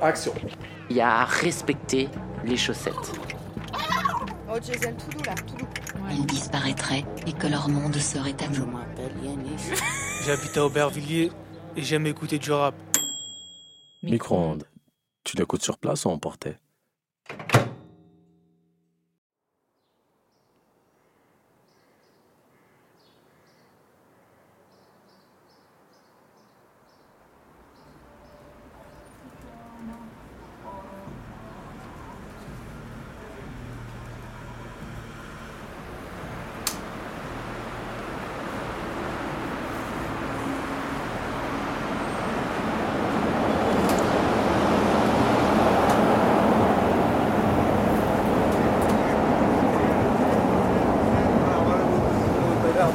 Action. Il y a à respecter les chaussettes. Oh Jason, tout doux là, tout doux. Ils disparaîtraient et que leur monde serait à nous. J'habite à Aubervilliers et j'aime écouter du rap. Micro-ondes. Tu l'écoutes sur place ou emporté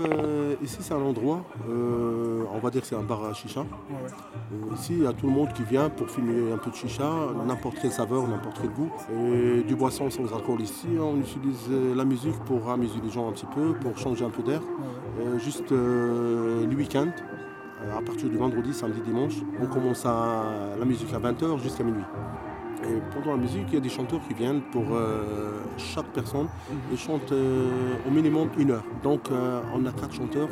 euh, ici c'est un endroit, euh, on va dire que c'est un bar à chicha. Euh, ici il y a tout le monde qui vient pour fumer un peu de chicha, n'importe quelle saveur, n'importe quel goût. Et du boisson sans alcool ici, on utilise la musique pour amuser les gens un petit peu, pour changer un peu d'air. Juste euh, le week-end, à partir du vendredi, samedi, dimanche, on commence à, la musique à 20h jusqu'à minuit. Et pendant la musique, il y a des chanteurs qui viennent pour euh, chaque personne. Ils chantent euh, au minimum une heure. Donc euh, on a quatre chanteurs.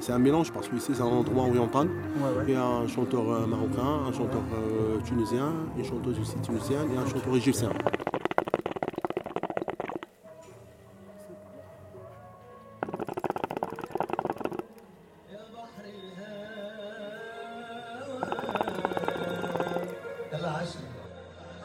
C'est un mélange parce que ici c'est un endroit oriental. Il y a un chanteur marocain, un chanteur tunisien, une chanteuse aussi tunisienne et un chanteur égyptien.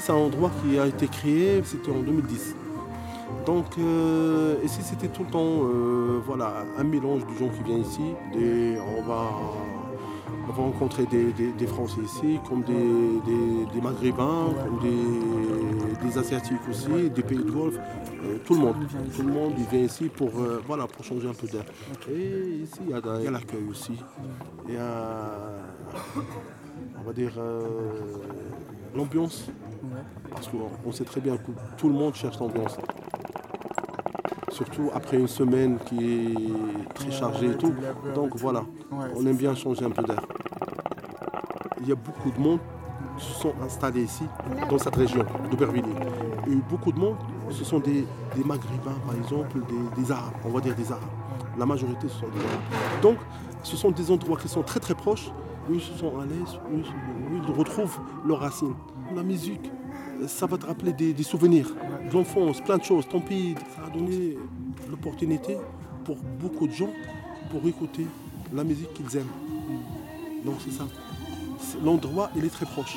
c'est un endroit qui a été créé, c'était en 2010. Donc, euh, ici, c'était tout le temps euh, voilà, un mélange de gens qui viennent ici. On, va, on va rencontrer des, des- des Français ici, comme des, des- des Maghrébins, comme des, Asiatiques aussi, des pays de Golfe. Euh, tout le monde. Tout le monde il vient ici pour, euh, voilà, pour changer un peu d'air. Et ici, il y a, l'accueil aussi. Il y a, on va dire, euh, l'ambiance. Parce qu'on on sait très bien que tout le monde cherche l'ambiance. Surtout après une semaine qui est très chargée et tout. Donc voilà, on aime bien changer un peu d'air. Il y a beaucoup de monde qui se sont installés ici, dans cette région d'Aubervilliers. Et beaucoup de monde, ce sont des, des Maghrébins, par exemple, des, des Arabes, on va dire des Arabes. La majorité, ce sont des Arabes. Donc, ce sont des endroits qui sont très très proches, où ils se sont à l'aise, où ils retrouvent leurs racines. La musique, ça va te rappeler des, souvenirs de l'enfance, plein de choses. Tant pis, ça a donné l'opportunité pour beaucoup de gens pour écouter la musique qu'ils aiment. Donc c'est ça. L'endroit, il est très proche.